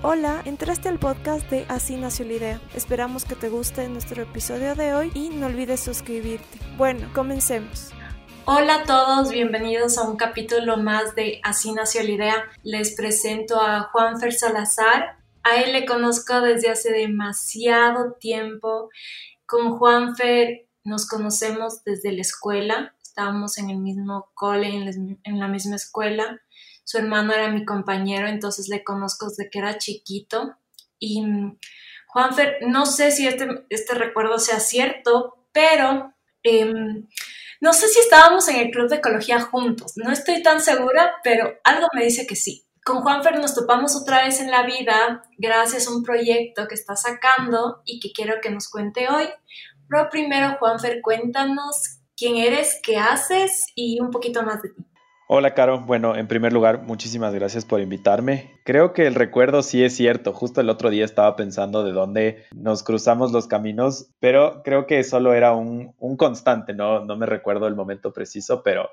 Hola, entraste al podcast de Así nació la idea. Esperamos que te guste nuestro episodio de hoy y no olvides suscribirte. Bueno, comencemos. Hola a todos, bienvenidos a un capítulo más de Así nació la idea. Les presento a Juanfer Salazar. A él le conozco desde hace demasiado tiempo. Con Juanfer nos conocemos desde la escuela. Estábamos en el mismo cole, en la misma escuela su hermano era mi compañero, entonces le conozco desde que era chiquito. Y mm, Juanfer, no sé si este, este recuerdo sea cierto, pero em, no sé si estábamos en el club de ecología juntos. No estoy tan segura, pero algo me dice que sí. Con Juanfer nos topamos otra vez en la vida gracias a un proyecto que está sacando y que quiero que nos cuente hoy. Pero primero, Juanfer, cuéntanos quién eres, qué haces y un poquito más de ti. Hola, Caro. Bueno, en primer lugar, muchísimas gracias por invitarme. Creo que el recuerdo sí es cierto. Justo el otro día estaba pensando de dónde nos cruzamos los caminos, pero creo que solo era un, un constante, ¿no? No me recuerdo el momento preciso, pero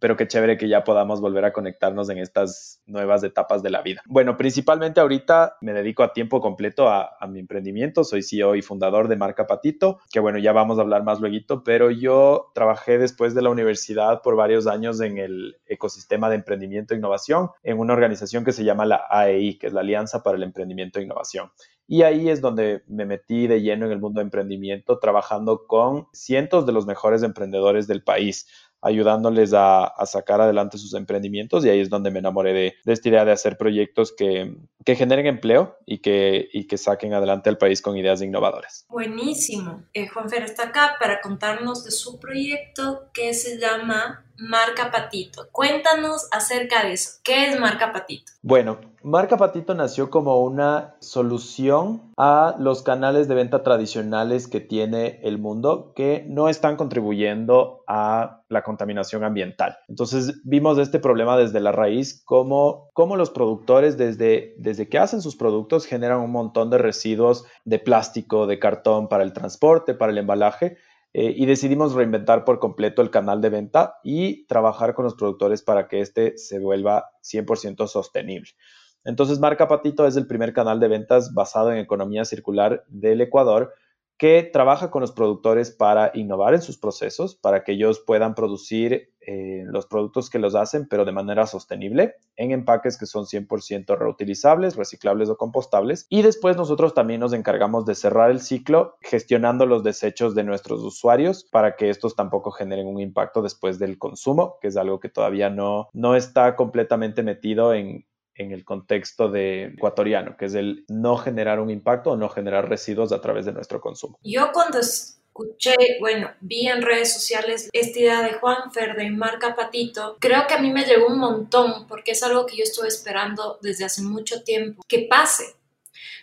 pero qué chévere que ya podamos volver a conectarnos en estas nuevas etapas de la vida. Bueno, principalmente ahorita me dedico a tiempo completo a, mi emprendimiento, soy CEO y fundador de Marca Patito, que bueno, ya vamos a hablar más luego, pero yo trabajé después de la universidad por varios años en el ecosistema de emprendimiento e innovación en una organización que se llama la AEI, que es la Alianza para el Emprendimiento e Innovación. Y ahí es donde me metí de lleno en el mundo de emprendimiento, trabajando con cientos de los mejores emprendedores del país ayudándoles a, sacar adelante sus emprendimientos y ahí es donde me enamoré de, esta idea de hacer proyectos que, generen empleo y que, y que saquen adelante al país con ideas innovadoras. Buenísimo. Eh, Juanfer está acá para contarnos de su proyecto que se llama Marca Patito. Cuéntanos acerca de eso. ¿Qué es Marca Patito? Bueno, Marca Patito nació como una solución a los canales de venta tradicionales que tiene el mundo que no están contribuyendo a la contaminación ambiental. Entonces vimos este problema desde la raíz, como, los productores desde, desde que hacen sus productos generan un montón de residuos de plástico, de cartón para el transporte, para el embalaje, eh, y decidimos reinventar por completo el canal de venta y trabajar con los productores para que este se vuelva 100% sostenible. Entonces, Marca Patito es el primer canal de ventas basado en economía circular del Ecuador que trabaja con los productores para innovar en sus procesos, para que ellos puedan producir eh, los productos que los hacen, pero de manera sostenible, en empaques que son 100% reutilizables, reciclables o compostables. Y después nosotros también nos encargamos de cerrar el ciclo gestionando los desechos de nuestros usuarios para que estos tampoco generen un impacto después del consumo, que es algo que todavía no, no está completamente metido en, en el contexto de ecuatoriano, que es el no generar un impacto o no generar residuos a través de nuestro consumo. Yo cuando escuché, bueno, vi en redes sociales esta idea de Juanfer de marca Patito, creo que a mí me llegó un montón porque es algo que yo estuve esperando desde hace mucho tiempo, que pase.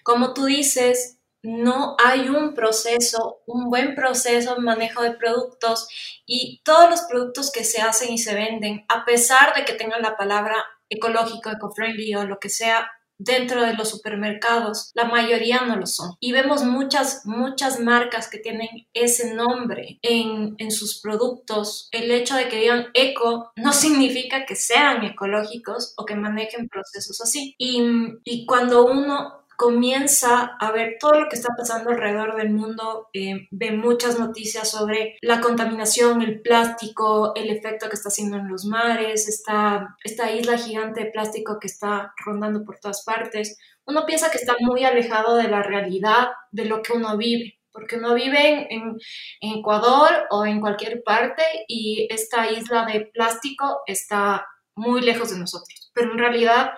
Como tú dices, no hay un proceso, un buen proceso de manejo de productos y todos los productos que se hacen y se venden, a pesar de que tengan la palabra ecológico, eco-friendly o lo que sea dentro de los supermercados, la mayoría no lo son. Y vemos muchas, muchas marcas que tienen ese nombre en, en, sus productos. El hecho de que digan eco no significa que sean ecológicos o que manejen procesos así. Y, y cuando uno comienza a ver todo lo que está pasando alrededor del mundo, eh, ve muchas noticias sobre la contaminación, el plástico, el efecto que está haciendo en los mares, esta, esta isla gigante de plástico que está rondando por todas partes. Uno piensa que está muy alejado de la realidad de lo que uno vive, porque uno vive en, en Ecuador o en cualquier parte y esta isla de plástico está muy lejos de nosotros, pero en realidad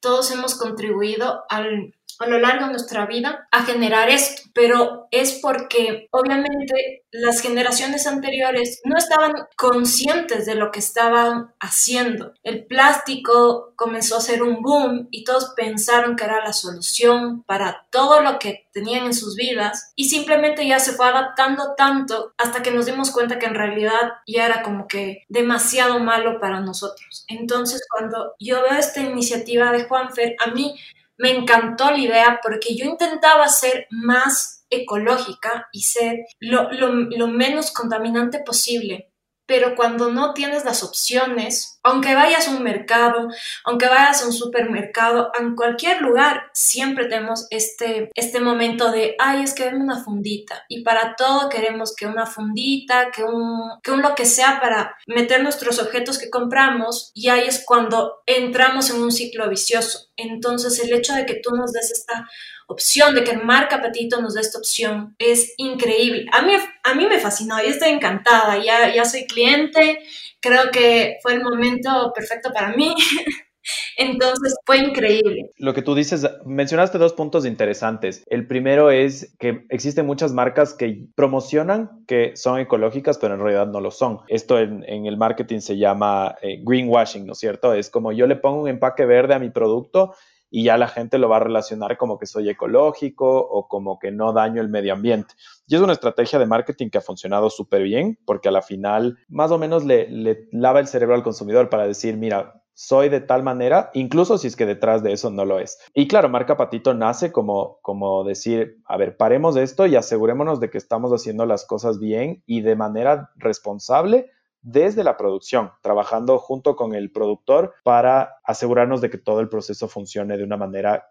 todos hemos contribuido al a lo largo de nuestra vida a generar esto, pero es porque obviamente las generaciones anteriores no estaban conscientes de lo que estaban haciendo. El plástico comenzó a ser un boom y todos pensaron que era la solución para todo lo que tenían en sus vidas y simplemente ya se fue adaptando tanto hasta que nos dimos cuenta que en realidad ya era como que demasiado malo para nosotros. Entonces cuando yo veo esta iniciativa de Juanfer, a mí me encantó la idea porque yo intentaba ser más ecológica y ser lo, menos contaminante posible, pero cuando no tienes las opciones, aunque vayas a un mercado, aunque vayas a un supermercado, en cualquier lugar, siempre tenemos este, este momento de, ay, es que dame una fundita. Y para todo queremos que una fundita, que un, que un lo que sea para meter nuestros objetos que compramos, y ahí es cuando entramos en un ciclo vicioso. Entonces, el hecho de que tú nos des esta opción, de que Marca Patito nos dé esta opción, es increíble. A mí, a mí me fascinó, y estoy encantada, ya, ya soy cliente, creo que fue el momento perfecto para mí. Entonces fue increíble. Lo que tú dices, mencionaste dos puntos interesantes. El primero es que existen muchas marcas que promocionan que son ecológicas, pero en realidad no lo son. Esto en, el marketing se llama eh, greenwashing, ¿no es cierto? Es como yo le pongo un empaque verde a mi producto y ya la gente lo va a relacionar como que soy ecológico o como que no daño el medio ambiente. Y es una estrategia de marketing que ha funcionado súper bien porque a la final más o menos le, lava el cerebro al consumidor para decir, mira, soy de tal manera, incluso si es que detrás de eso no lo es. Y claro, Marca Patito nace como, como decir, a ver, paremos esto y asegurémonos de que estamos haciendo las cosas bien y de manera responsable desde la producción, trabajando junto con el productor para asegurarnos de que todo el proceso funcione de una manera,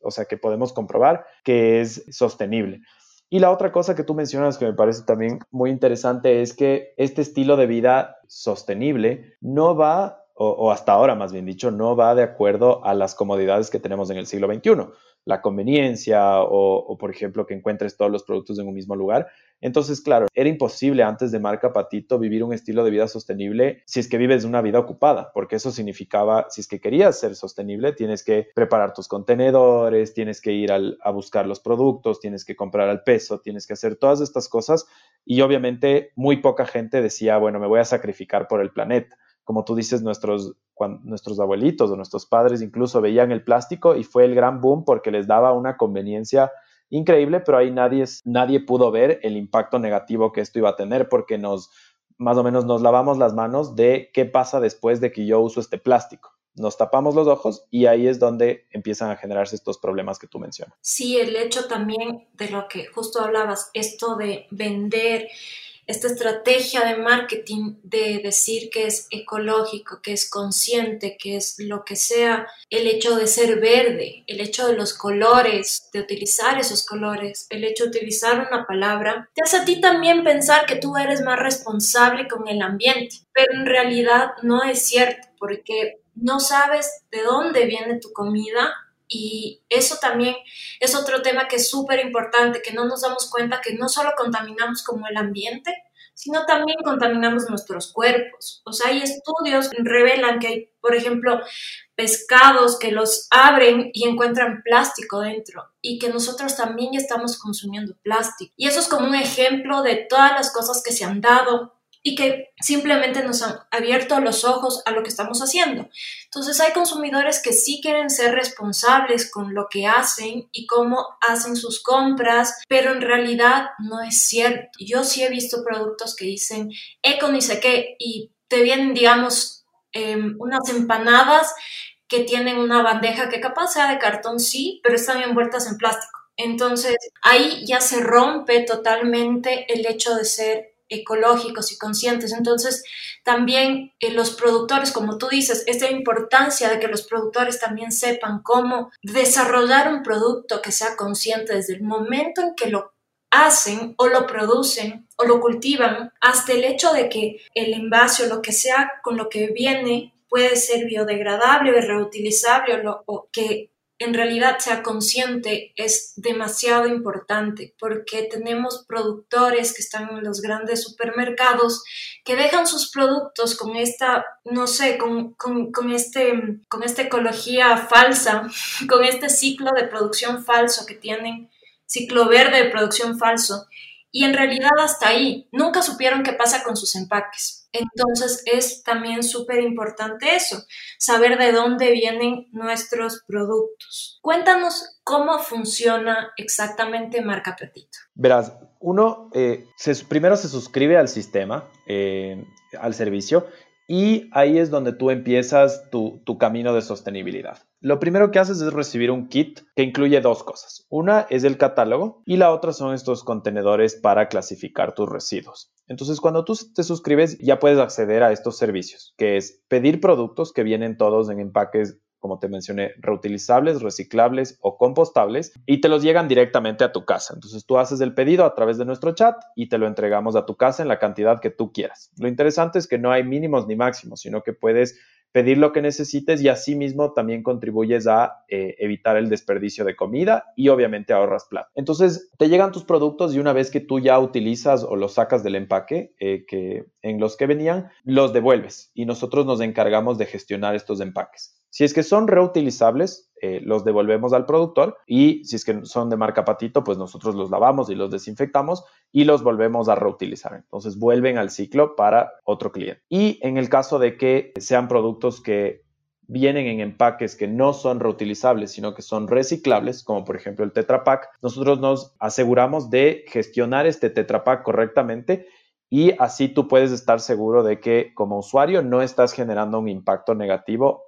o sea, que podemos comprobar que es sostenible. Y la otra cosa que tú mencionas que me parece también muy interesante es que este estilo de vida sostenible no va, o, hasta ahora más bien dicho, no va de acuerdo a las comodidades que tenemos en el siglo XXI la conveniencia o, por ejemplo, que encuentres todos los productos en un mismo lugar. Entonces, claro, era imposible antes de Marca Patito vivir un estilo de vida sostenible si es que vives una vida ocupada, porque eso significaba, si es que querías ser sostenible, tienes que preparar tus contenedores, tienes que ir a buscar los productos, tienes que comprar al peso, tienes que hacer todas estas cosas y obviamente muy poca gente decía, bueno, me voy a sacrificar por el planeta como tú dices, nuestros, nuestros abuelitos o nuestros padres incluso veían el plástico y fue el gran boom porque les daba una conveniencia increíble, pero ahí nadie, nadie pudo ver el impacto negativo que esto iba a tener porque nos, más o menos nos lavamos las manos de qué pasa después de que yo uso este plástico. Nos tapamos los ojos y ahí es donde empiezan a generarse estos problemas que tú mencionas. Sí, el hecho también de lo que justo hablabas, esto de vender esta estrategia de marketing de decir que es ecológico, que es consciente, que es lo que sea, el hecho de ser verde, el hecho de los colores, de utilizar esos colores, el hecho de utilizar una palabra, te hace a ti también pensar que tú eres más responsable con el ambiente, pero en realidad no es cierto, porque no sabes de dónde viene tu comida, y eso también es otro tema que es súper importante, que no nos damos cuenta que no solo contaminamos como el ambiente, sino también contaminamos nuestros cuerpos. O sea, hay estudios que revelan que hay, por ejemplo, pescados que los abren y encuentran plástico dentro y que nosotros también estamos consumiendo plástico. Y eso es como un ejemplo de todas las cosas que se han dado y que simplemente nos han abierto los ojos a lo que estamos haciendo. Entonces hay consumidores que sí quieren ser responsables con lo que hacen y cómo hacen sus compras, pero en realidad no es cierto. Yo sí he visto productos que dicen eco ni sé qué y te vienen, digamos, em, unas empanadas que tienen una bandeja que capaz sea de cartón, sí, pero están envueltas en plástico. Entonces ahí ya se rompe totalmente el hecho de ser ecológicos y conscientes. Entonces, también eh, los productores, como tú dices, esta importancia de que los productores también sepan cómo desarrollar un producto que sea consciente desde el momento en que lo hacen o lo producen o lo cultivan, hasta el hecho de que el envase o lo que sea con lo que viene puede ser biodegradable o reutilizable o, lo, o que en realidad sea consciente es demasiado importante porque tenemos productores que están en los grandes supermercados que dejan sus productos con esta, no sé, con, este, con esta ecología falsa, con este ciclo de producción falso que tienen, ciclo verde de producción falso. Y en realidad hasta ahí nunca supieron qué pasa con sus empaques entonces es también súper importante eso, saber de dónde vienen nuestros productos. Cuéntanos cómo funciona exactamente Marca Petito. Verás, uno eh, primero se suscribe al sistema, eh, al servicio, y ahí es donde tú empiezas tu, camino de sostenibilidad. Lo primero que haces es recibir un kit que incluye dos cosas. Una es el catálogo y la otra son estos contenedores para clasificar tus residuos. Entonces, cuando tú te suscribes, ya puedes acceder a estos servicios, que es pedir productos que vienen todos en empaques como te mencioné, reutilizables, reciclables o compostables y te los llegan directamente a tu casa. Entonces tú haces el pedido a través de nuestro chat y te lo entregamos a tu casa en la cantidad que tú quieras. Lo interesante es que no hay mínimos ni máximos, sino que puedes pedir lo que necesites y asimismo también contribuyes a eh, evitar el desperdicio de comida y obviamente ahorras plata. Entonces te llegan tus productos y una vez que tú ya utilizas o los sacas del empaque eh, que, en los que venían, los devuelves y nosotros nos encargamos de gestionar estos empaques. Si es que son reutilizables, eh, los devolvemos al productor y si es que son de marca Patito, pues nosotros los lavamos y los desinfectamos y los volvemos a reutilizar. Entonces vuelven al ciclo para otro cliente. Y en el caso de que sean productos que vienen en empaques que no son reutilizables, sino que son reciclables, como por ejemplo el Tetra Pak, nosotros nos aseguramos de gestionar este Tetra Pak correctamente y así tú puedes estar seguro de que como usuario no estás generando un impacto negativo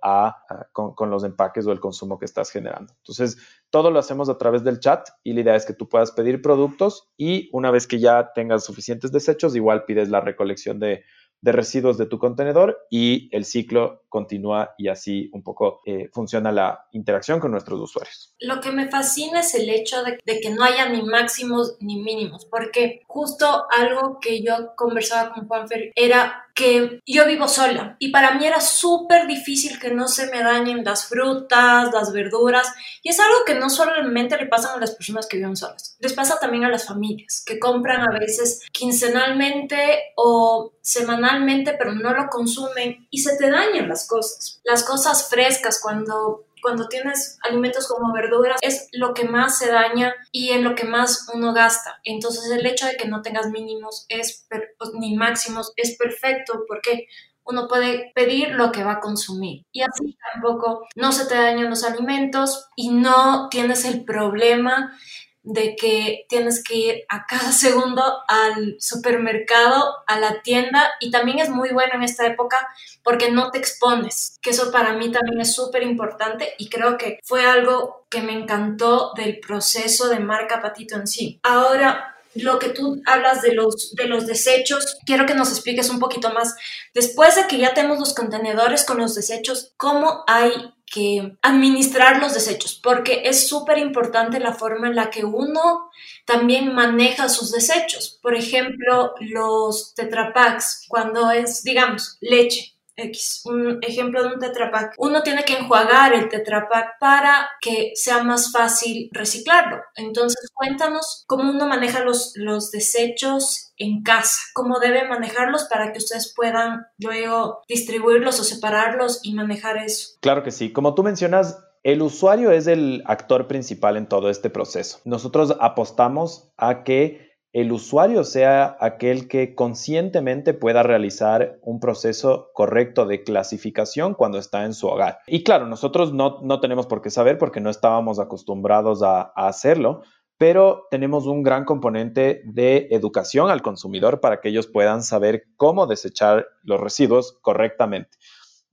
con, los empaques o el consumo que estás generando. Entonces, todo lo hacemos a través del chat y la idea es que tú puedas pedir productos y una vez que ya tengas suficientes desechos, igual pides la recolección de de residuos de tu contenedor y el ciclo continúa y así un poco eh, funciona la interacción con nuestros usuarios. Lo que me fascina es el hecho de, de, que no haya ni máximos ni mínimos, porque justo algo que yo conversaba con Juanfer era que yo vivo sola. Y para mí era súper difícil que no se me dañen las frutas, las verduras. Y es algo que no solamente le pasa a las personas que viven solas, les pasa también a las familias que compran a veces quincenalmente o semanalmente pero no lo consumen y se te dañan las cosas. Las cosas frescas cuando cuando tienes alimentos como verduras es lo que más se daña y en lo que más uno gasta. Entonces el hecho de que no tengas mínimos es ni máximos es perfecto porque uno puede pedir lo que va a consumir y así tampoco no se te dañan los alimentos y no tienes el problema de que tienes que ir a cada segundo al supermercado, a la tienda y también es muy bueno en esta época porque no te expones, que eso para mí también es súper importante y creo que fue algo que me encantó del proceso de marca Patito en sí. Ahora, lo que tú hablas de los, de los desechos, quiero que nos expliques un poquito más. Después de que ya tenemos los contenedores con los desechos, ¿cómo hay que administrar los desechos, porque es súper importante la forma en la que uno también maneja sus desechos. Por ejemplo, los tetrapacks, cuando es, digamos, leche. X, un ejemplo de un tetrapack. Uno tiene que enjuagar el tetrapack para que sea más fácil reciclarlo. Entonces, cuéntanos cómo uno maneja los, los desechos en casa, cómo debe manejarlos para que ustedes puedan luego distribuirlos o separarlos y manejar eso. Claro que sí. Como tú mencionas, el usuario es el actor principal en todo este proceso. Nosotros apostamos a que el usuario sea aquel que conscientemente pueda realizar un proceso correcto de clasificación cuando está en su hogar. Y claro, nosotros no, tenemos por qué saber porque no estábamos acostumbrados a, a hacerlo, pero tenemos un gran componente de educación al consumidor para que ellos puedan saber cómo desechar los residuos correctamente.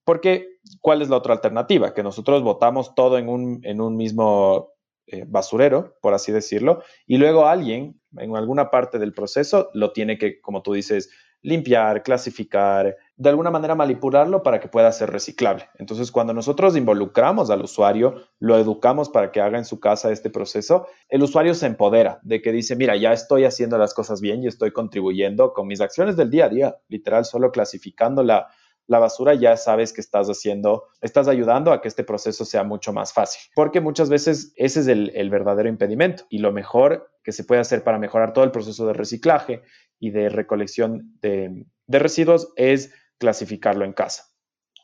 Porque, ¿cuál es la otra alternativa? Que nosotros botamos todo en un, en un mismo eh, basurero, por así decirlo, y luego alguien en alguna parte del proceso lo tiene que, como tú dices, limpiar, clasificar, de alguna manera manipularlo para que pueda ser reciclable. Entonces, cuando nosotros involucramos al usuario, lo educamos para que haga en su casa este proceso, el usuario se empodera de que dice, mira, ya estoy haciendo las cosas bien y estoy contribuyendo con mis acciones del día a día, literal, solo clasificando la, la basura, ya sabes que estás haciendo, estás ayudando a que este proceso sea mucho más fácil, porque muchas veces ese es el, verdadero impedimento y lo mejor que se puede hacer para mejorar todo el proceso de reciclaje y de recolección de, residuos es clasificarlo en casa.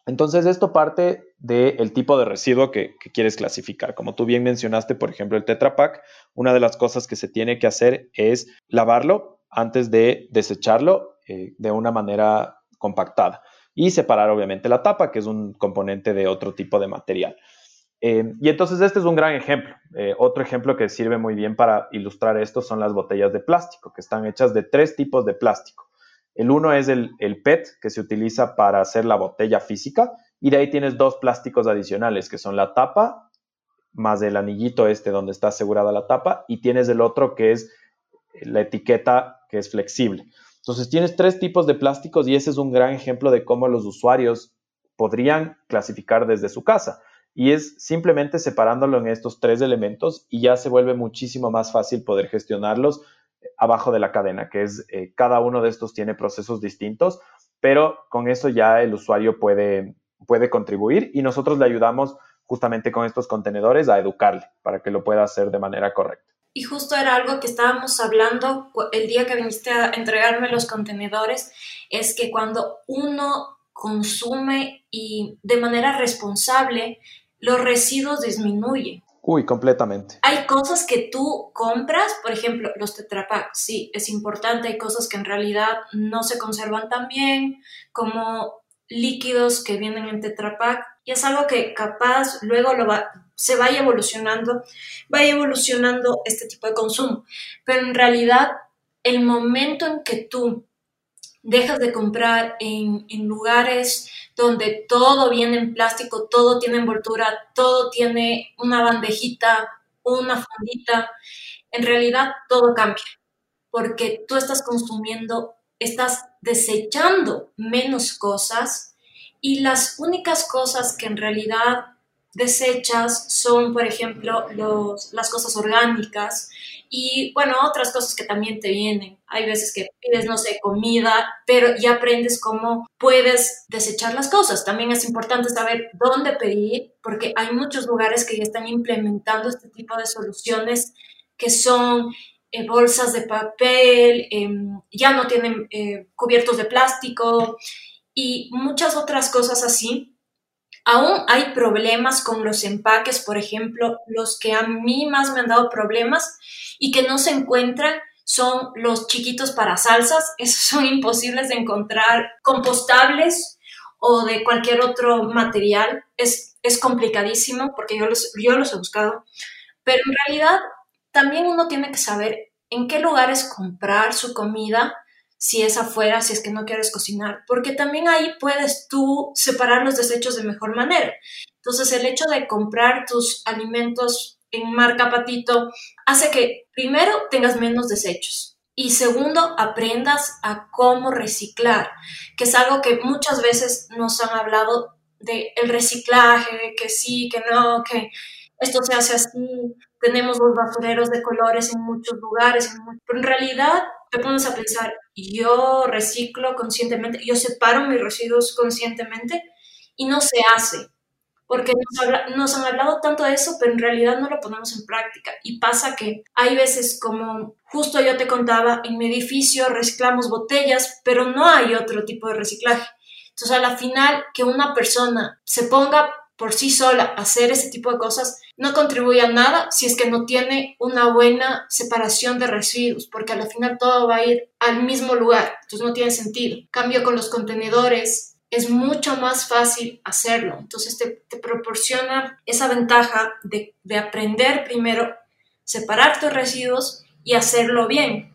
Entonces, esto parte del tipo de residuo que, quieres clasificar. Como tú bien mencionaste, por ejemplo, el Tetra Pak, una de las cosas que se tiene que hacer es lavarlo antes de desecharlo eh, de una manera compactada y separar obviamente la tapa, que es un componente de otro tipo de material. Eh, y entonces este es un gran ejemplo. Eh, otro ejemplo que sirve muy bien para ilustrar esto son las botellas de plástico, que están hechas de tres tipos de plástico. El uno es el, el PET, que se utiliza para hacer la botella física, y de ahí tienes dos plásticos adicionales, que son la tapa más el anillito este donde está asegurada la tapa, y tienes el otro que es la etiqueta que es flexible. Entonces tienes tres tipos de plásticos y ese es un gran ejemplo de cómo los usuarios podrían clasificar desde su casa. Y es simplemente separándolo en estos tres elementos y ya se vuelve muchísimo más fácil poder gestionarlos abajo de la cadena, que es eh, cada uno de estos tiene procesos distintos, pero con eso ya el usuario puede, puede contribuir y nosotros le ayudamos justamente con estos contenedores a educarle para que lo pueda hacer de manera correcta. Y justo era algo que estábamos hablando el día que viniste a entregarme los contenedores, es que cuando uno consume y de manera responsable, los residuos disminuyen. Uy, completamente. Hay cosas que tú compras, por ejemplo, los Tetra sí, es importante, hay cosas que en realidad no se conservan tan bien, como líquidos que vienen en Tetra y es algo que capaz luego lo va, se vaya evolucionando, vaya evolucionando este tipo de consumo. Pero en realidad, el momento en que tú dejas de comprar en, en, lugares donde todo viene en plástico, todo tiene envoltura, todo tiene una bandejita, una fundita, en realidad todo cambia, porque tú estás consumiendo, estás desechando menos cosas y las únicas cosas que en realidad desechas son, por ejemplo, los, las cosas orgánicas y, bueno, otras cosas que también te vienen. Hay veces que pides, no sé, comida, pero ya aprendes cómo puedes desechar las cosas. También es importante saber dónde pedir, porque hay muchos lugares que ya están implementando este tipo de soluciones que son eh, bolsas de papel, em, ya no tienen eh, cubiertos de plástico y muchas otras cosas así Aún hay problemas con los empaques, por ejemplo, los que a mí más me han dado problemas y que no se encuentran son los chiquitos para salsas. Esos son imposibles de encontrar compostables o de cualquier otro material. Es, es complicadísimo porque yo los, yo los he buscado. Pero en realidad también uno tiene que saber en qué lugares comprar su comida si es afuera, si es que no quieres cocinar, porque también ahí puedes tú separar los desechos de mejor manera. Entonces, el hecho de comprar tus alimentos en marca Patito hace que primero tengas menos desechos y segundo aprendas a cómo reciclar, que es algo que muchas veces nos han hablado de el reciclaje, que sí, que no, que esto se hace así, tenemos los basureros de colores en muchos lugares, pero en realidad te pones a pensar, yo reciclo conscientemente, yo separo mis residuos conscientemente y no se hace, porque nos, han hablado tanto de eso, pero en realidad no lo ponemos en práctica. Y pasa que hay veces como justo yo te contaba, en mi edificio reciclamos botellas, pero no hay otro tipo de reciclaje. Entonces, a la final, que una persona se ponga por sí sola hacer ese tipo de cosas no contribuye a nada si es que no tiene una buena separación de residuos, porque al final todo va a ir al mismo lugar, entonces no tiene sentido. Cambio con los contenedores, es mucho más fácil hacerlo, entonces te, proporciona esa ventaja de, de aprender primero, separar tus residuos y hacerlo bien.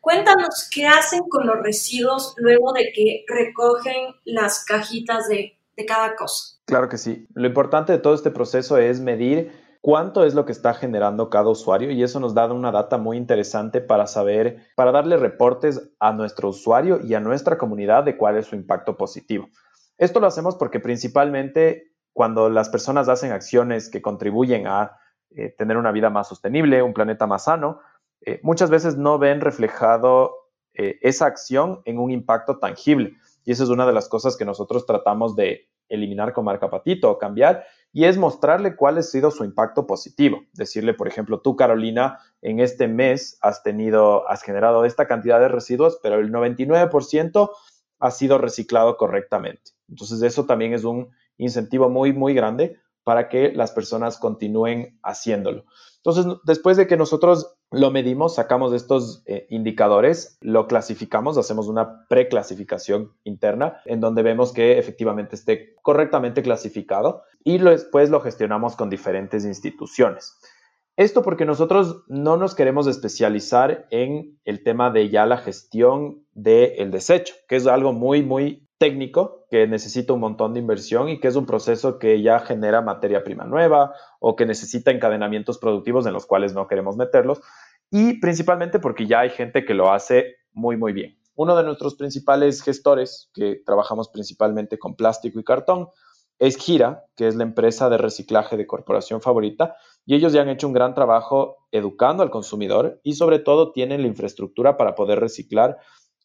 Cuéntanos qué hacen con los residuos luego de que recogen las cajitas de de cada cosa. Claro que sí. Lo importante de todo este proceso es medir cuánto es lo que está generando cada usuario y eso nos da una data muy interesante para saber, para darle reportes a nuestro usuario y a nuestra comunidad de cuál es su impacto positivo. Esto lo hacemos porque principalmente cuando las personas hacen acciones que contribuyen a eh, tener una vida más sostenible, un planeta más sano, eh, muchas veces no ven reflejado eh, esa acción en un impacto tangible. Y esa es una de las cosas que nosotros tratamos de eliminar con marca patito o cambiar, y es mostrarle cuál ha sido su impacto positivo. Decirle, por ejemplo, tú, Carolina, en este mes has tenido, has generado esta cantidad de residuos, pero el 99% ha sido reciclado correctamente. Entonces, eso también es un incentivo muy, muy grande para que las personas continúen haciéndolo. Entonces, después de que nosotros lo medimos, sacamos estos eh, indicadores, lo clasificamos, hacemos una preclasificación interna en donde vemos que efectivamente esté correctamente clasificado y después lo gestionamos con diferentes instituciones. Esto porque nosotros no nos queremos especializar en el tema de ya la gestión del desecho, que es algo muy, muy técnico que necesita un montón de inversión y que es un proceso que ya genera materia prima nueva o que necesita encadenamientos productivos en los cuales no queremos meterlos y principalmente porque ya hay gente que lo hace muy, muy bien. Uno de nuestros principales gestores, que trabajamos principalmente con plástico y cartón, es Gira, que es la empresa de reciclaje de corporación favorita, y ellos ya han hecho un gran trabajo educando al consumidor y sobre todo tienen la infraestructura para poder reciclar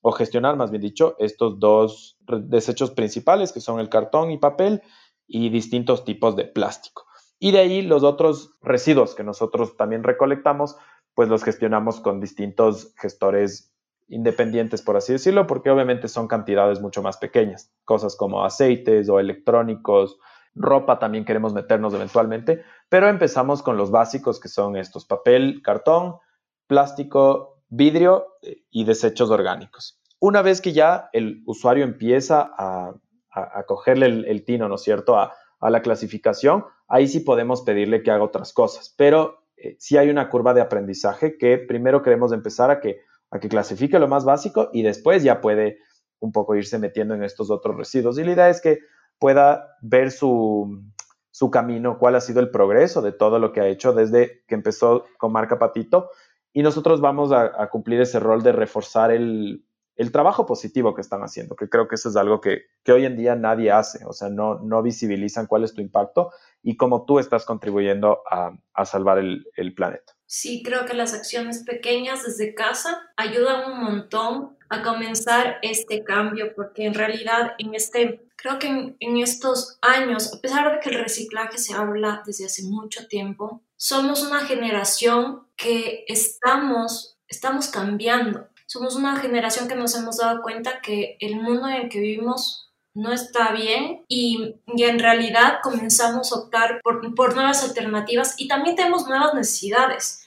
o gestionar, más bien dicho, estos dos desechos principales, que son el cartón y papel y distintos tipos de plástico. Y de ahí los otros residuos que nosotros también recolectamos, pues los gestionamos con distintos gestores independientes, por así decirlo, porque obviamente son cantidades mucho más pequeñas, cosas como aceites o electrónicos, ropa también queremos meternos eventualmente, pero empezamos con los básicos que son estos, papel, cartón, plástico vidrio eh, y desechos orgánicos. Una vez que ya el usuario empieza a, cogerle el, tino, ¿no es cierto?, a, la clasificación, ahí sí podemos pedirle que haga otras cosas, pero eh, sí hay una curva de aprendizaje que primero queremos empezar a que, a que clasifique lo más básico y después ya puede un poco irse metiendo en estos otros residuos. Y la idea es que pueda ver su, su camino, cuál ha sido el progreso de todo lo que ha hecho desde que empezó con marca Patito y nosotros vamos a, cumplir ese rol de reforzar el, trabajo positivo que están haciendo, que creo que eso es algo que, hoy en día nadie hace, o sea, no, no visibilizan cuál es tu impacto y cómo tú estás contribuyendo a, salvar el, el, planeta. Sí, creo que las acciones pequeñas desde casa ayudan un montón a comenzar este cambio, porque en realidad en este, creo que en, estos años, a pesar de que el reciclaje se habla desde hace mucho tiempo, somos una generación que estamos, estamos cambiando. Somos una generación que nos hemos dado cuenta que el mundo en el que vivimos no está bien y, en realidad comenzamos a optar por, por nuevas alternativas y también tenemos nuevas necesidades.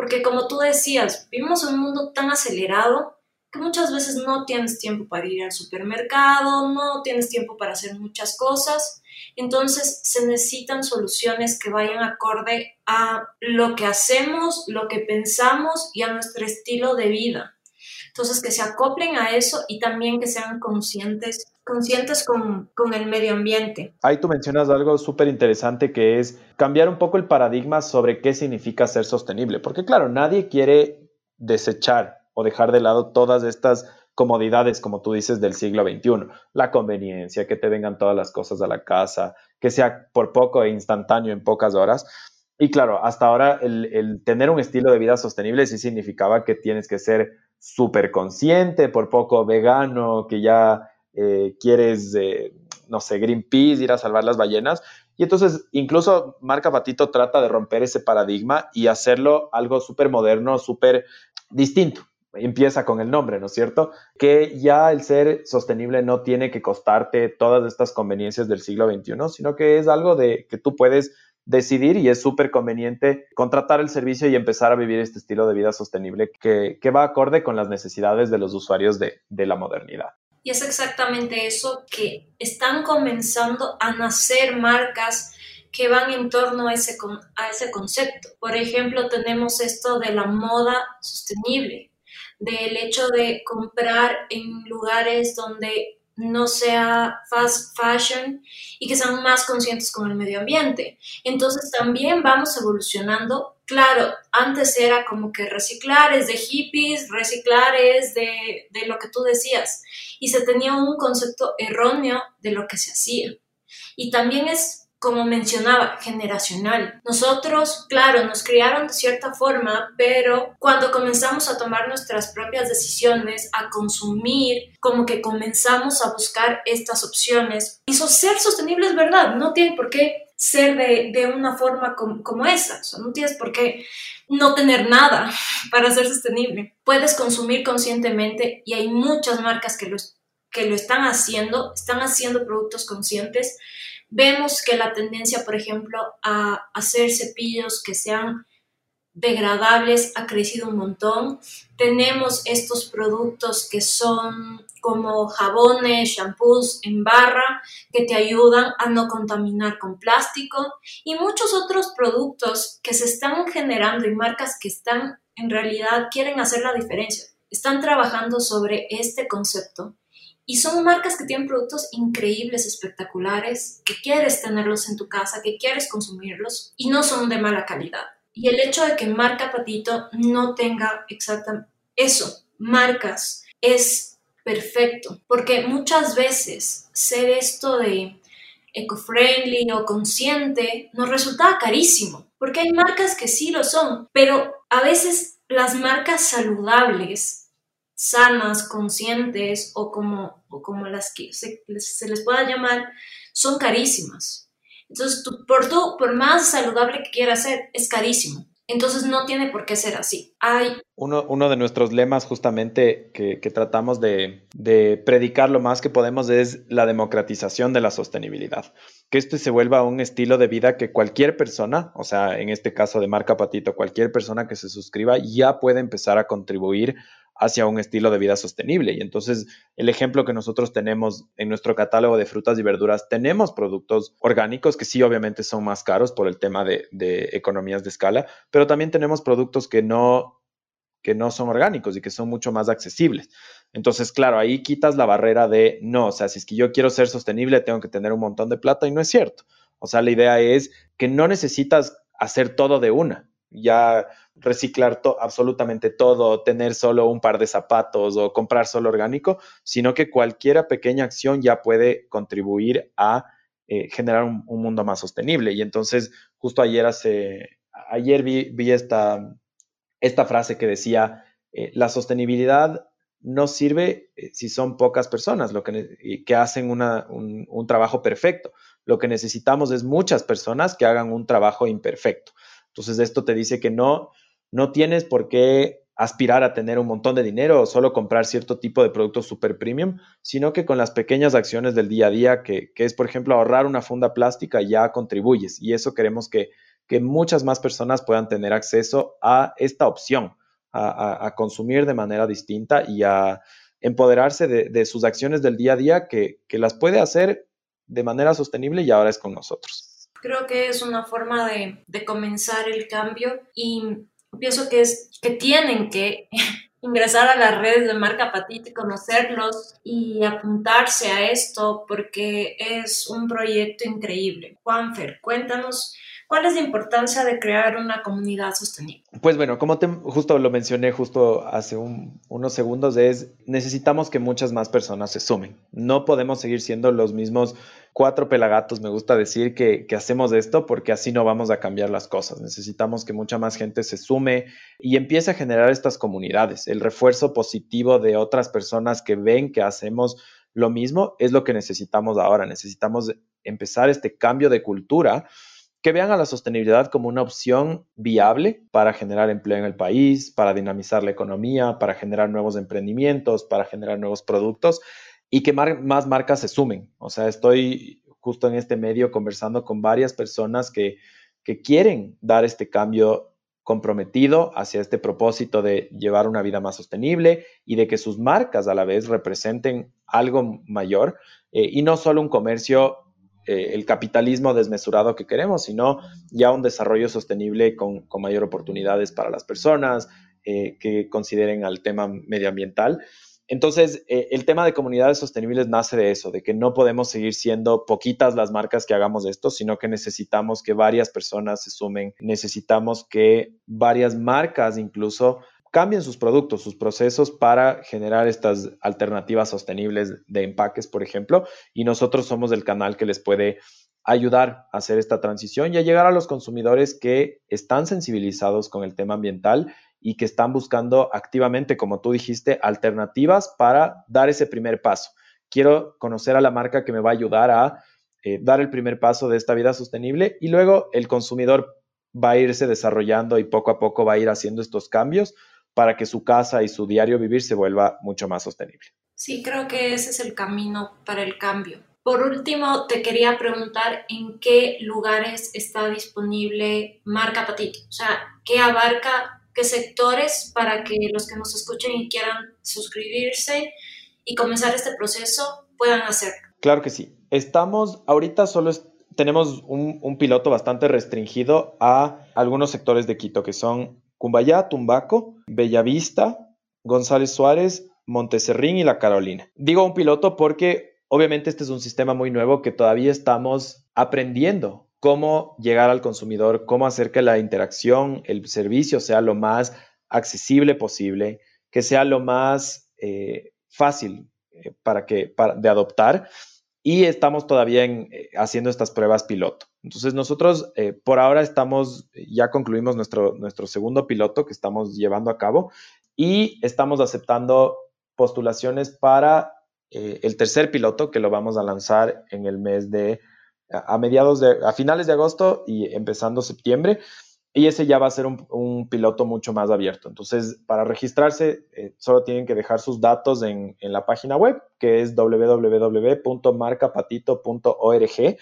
Porque como tú decías, vivimos en un mundo tan acelerado que muchas veces no tienes tiempo para ir al supermercado, no tienes tiempo para hacer muchas cosas. Entonces se necesitan soluciones que vayan acorde a lo que hacemos, lo que pensamos y a nuestro estilo de vida. Entonces que se acoplen a eso y también que sean conscientes, conscientes con, con el medio ambiente. Ahí tú mencionas algo súper interesante que es cambiar un poco el paradigma sobre qué significa ser sostenible. Porque claro, nadie quiere desechar o dejar de lado todas estas comodidades, como tú dices, del siglo XXI. La conveniencia, que te vengan todas las cosas a la casa, que sea por poco e instantáneo en pocas horas. Y claro, hasta ahora el, tener un estilo de vida sostenible sí significaba que tienes que ser súper consciente, por poco vegano, que ya eh, quieres, eh, no sé, Greenpeace, ir a salvar las ballenas. Y entonces incluso Marca Patito trata de romper ese paradigma y hacerlo algo súper moderno, súper distinto empieza con el nombre, ¿no es cierto? Que ya el ser sostenible no tiene que costarte todas estas conveniencias del siglo XXI, sino que es algo de que tú puedes decidir y es súper conveniente contratar el servicio y empezar a vivir este estilo de vida sostenible que, va acorde con las necesidades de los usuarios de la modernidad. Y es exactamente eso que están comenzando a nacer marcas que van en torno a ese, a ese concepto. Por ejemplo, tenemos esto de la moda sostenible, del hecho de comprar en lugares donde no sea fast fashion y que sean más conscientes con el medio ambiente. Entonces también vamos evolucionando. Claro, antes era como que reciclar es de hippies, reciclar es de, de lo que tú decías y se tenía un concepto erróneo de lo que se hacía. Y también es como mencionaba, generacional. Nosotros, claro, nos criaron de cierta forma, pero cuando comenzamos a tomar nuestras propias decisiones, a consumir, como que comenzamos a buscar estas opciones. Y ser sostenible es verdad, no tiene por qué ser de, una forma como, esa, no tienes por qué no tener nada para ser sostenible. Puedes consumir conscientemente y hay muchas marcas que lo, que lo están haciendo, están haciendo productos conscientes Vemos que la tendencia, por ejemplo, a hacer cepillos que sean degradables ha crecido un montón. Tenemos estos productos que son como jabones, shampoos en barra que te ayudan a no contaminar con plástico y muchos otros productos que se están generando y marcas que están en realidad quieren hacer la diferencia. Están trabajando sobre este concepto y son marcas que tienen productos increíbles, espectaculares, que quieres tenerlos en tu casa, que quieres consumirlos y no son de mala calidad. Y el hecho de que marca Patito no tenga exactamente eso, marcas, es perfecto, porque muchas veces ser esto de eco-friendly o consciente nos resultaba carísimo, porque hay marcas que sí lo son, pero a veces las marcas saludables, sanas, conscientes o como, o como las que se, se les pueda llamar, son carísimas. Entonces, por, tú, por más saludable que quieras ser, es carísimo. Entonces no tiene por qué ser así. Hay... Uno, uno de nuestros lemas justamente que, tratamos de, de, predicar lo más que podemos es la democratización de la sostenibilidad. Que esto se vuelva un estilo de vida que cualquier persona, o sea, en este caso de marca Patito, cualquier persona que se suscriba ya puede empezar a contribuir hacia un estilo de vida sostenible. Y entonces el ejemplo que nosotros tenemos en nuestro catálogo de frutas y verduras, tenemos productos orgánicos que sí obviamente son más caros por el tema de, economías de escala, pero también tenemos productos que no, que no son orgánicos y que son mucho más accesibles. Entonces, claro, ahí quitas la barrera de, no, o sea, si es que yo quiero ser sostenible, tengo que tener un montón de plata y no es cierto. O sea, la idea es que no necesitas hacer todo de una ya reciclar absolutamente todo, tener solo un par de zapatos o comprar solo orgánico, sino que cualquier pequeña acción ya puede contribuir a eh, generar un, mundo más sostenible. Y entonces, justo ayer, hace, ayer vi, esta, esta, frase que decía, eh, la sostenibilidad no sirve eh, si son pocas personas lo que, que hacen un, un trabajo perfecto. Lo que necesitamos es muchas personas que hagan un trabajo imperfecto. Entonces esto te dice que no, no tienes por qué aspirar a tener un montón de dinero o solo comprar cierto tipo de productos super premium, sino que con las pequeñas acciones del día a día, que, es por ejemplo ahorrar una funda plástica, ya contribuyes. Y eso queremos que, muchas más personas puedan tener acceso a esta opción, a, consumir de manera distinta y a empoderarse de, sus acciones del día a día que, que las puede hacer de manera sostenible y ahora es con nosotros. Creo que es una forma de, de comenzar el cambio y pienso que es que tienen que ingresar a las redes de marca Patito y conocerlos y apuntarse a esto porque es un proyecto increíble. Juanfer, cuéntanos ¿Cuál es la importancia de crear una comunidad sostenible? Pues bueno, como te, justo lo mencioné justo hace unos segundos, es necesitamos que muchas más personas se sumen. No podemos seguir siendo los mismos cuatro pelagatos, me gusta decir, que, que hacemos esto porque así no vamos a cambiar las cosas. Necesitamos que mucha más gente se sume y empiece a generar estas comunidades. El refuerzo positivo de otras personas que ven que hacemos lo mismo es lo que necesitamos ahora. Necesitamos empezar este cambio de cultura que vean a la sostenibilidad como una opción viable para generar empleo en el país, para dinamizar la economía, para generar nuevos emprendimientos, para generar nuevos productos y que más marcas se sumen. O sea, estoy justo en este medio conversando con varias personas que, que quieren dar este cambio comprometido hacia este propósito de llevar una vida más sostenible y de que sus marcas a la vez representen algo mayor eh, y no solo un comercio eh, el capitalismo desmesurado que queremos, sino ya un desarrollo sostenible con, mayor oportunidades para las personas eh, que consideren al tema medioambiental. Entonces, eh, el tema de comunidades sostenibles nace de eso, de que no podemos seguir siendo poquitas las marcas que hagamos esto, sino que necesitamos que varias personas se sumen, necesitamos que varias marcas incluso cambien sus productos, sus procesos para generar estas alternativas sostenibles de empaques, por ejemplo, y nosotros somos el canal que les puede ayudar a hacer esta transición y a llegar a los consumidores que están sensibilizados con el tema ambiental y que están buscando activamente, como tú dijiste, alternativas para dar ese primer paso. Quiero conocer a la marca que me va a ayudar a eh, dar el primer paso de esta vida sostenible y luego el consumidor va a irse desarrollando y poco a poco va a ir haciendo estos cambios para que su casa y su diario vivir se vuelva mucho más sostenible. Sí, creo que ese es el camino para el cambio. Por último, te quería preguntar en qué lugares está disponible Marca Patito. O sea, ¿qué abarca, qué sectores para que los que nos escuchen y quieran suscribirse y comenzar este proceso puedan hacerlo? Claro que sí. Estamos, ahorita solo tenemos un, piloto bastante restringido a algunos sectores de Quito, que son Cumbayá, Tumbaco, Bellavista, González Suárez, Monteserrín y La Carolina. Digo un piloto porque obviamente este es un sistema muy nuevo que todavía estamos aprendiendo cómo llegar al consumidor, cómo hacer que la interacción, el servicio sea lo más accesible posible, que sea lo más eh, fácil eh, para que, de adoptar y estamos todavía eh, haciendo estas pruebas piloto. Entonces nosotros por ahora estamos, ya concluimos nuestro, nuestro segundo piloto que estamos llevando a cabo y estamos aceptando postulaciones para eh, el tercer piloto que lo vamos a lanzar en el mes de, a mediados de, a finales de agosto y empezando septiembre. Y ese ya va a ser un, piloto mucho más abierto. Entonces, para registrarse, eh, solo tienen que dejar sus datos en, en la página web, que es www.marcapatito.org.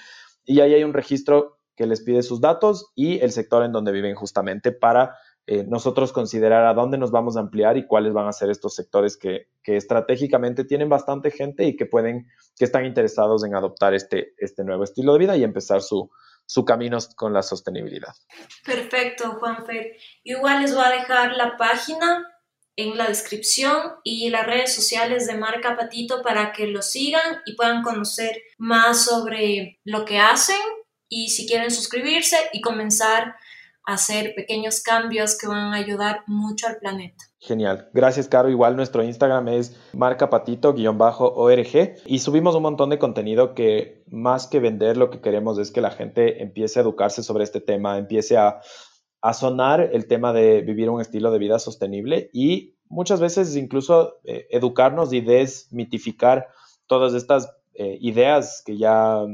Y ahí hay un registro que les pide sus datos y el sector en donde viven justamente para eh, nosotros considerar a dónde nos vamos a ampliar y cuáles van a ser estos sectores que, estratégicamente tienen bastante gente y que pueden, que están interesados en adoptar este, este nuevo estilo de vida y empezar su, su camino con la sostenibilidad. Perfecto, Juanfer. Igual les voy a dejar la página en la descripción y las redes sociales de Marca Patito para que lo sigan y puedan conocer más sobre lo que hacen y si quieren suscribirse y comenzar hacer pequeños cambios que van a ayudar mucho al planeta. Genial. Gracias, Caro. Igual nuestro Instagram es marcapatito-org y subimos un montón de contenido que más que vender lo que queremos es que la gente empiece a educarse sobre este tema, empiece a, sonar el tema de vivir un estilo de vida sostenible y muchas veces incluso eh, educarnos y desmitificar todas estas eh, ideas que ya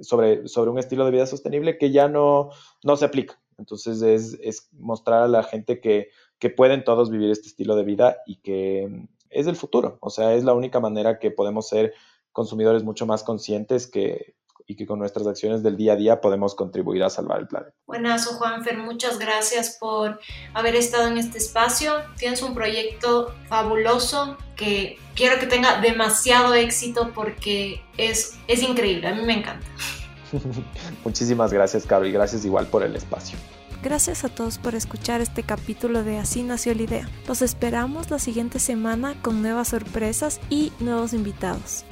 sobre, sobre un estilo de vida sostenible que ya no, no se aplica. Entonces es, mostrar a la gente que, pueden todos vivir este estilo de vida y que mm, es el futuro. O sea, es la única manera que podemos ser consumidores mucho más conscientes que, y que con nuestras acciones del día a día podemos contribuir a salvar el planeta. Buenazo, Juanfer. Muchas gracias por haber estado en este espacio. Tienes un proyecto fabuloso que quiero que tenga demasiado éxito porque es, es increíble. A mí me encanta. Muchísimas gracias, Caro, y gracias igual por el espacio. Gracias a todos por escuchar este capítulo de Así nació la idea. Los esperamos la siguiente semana con nuevas sorpresas y nuevos invitados.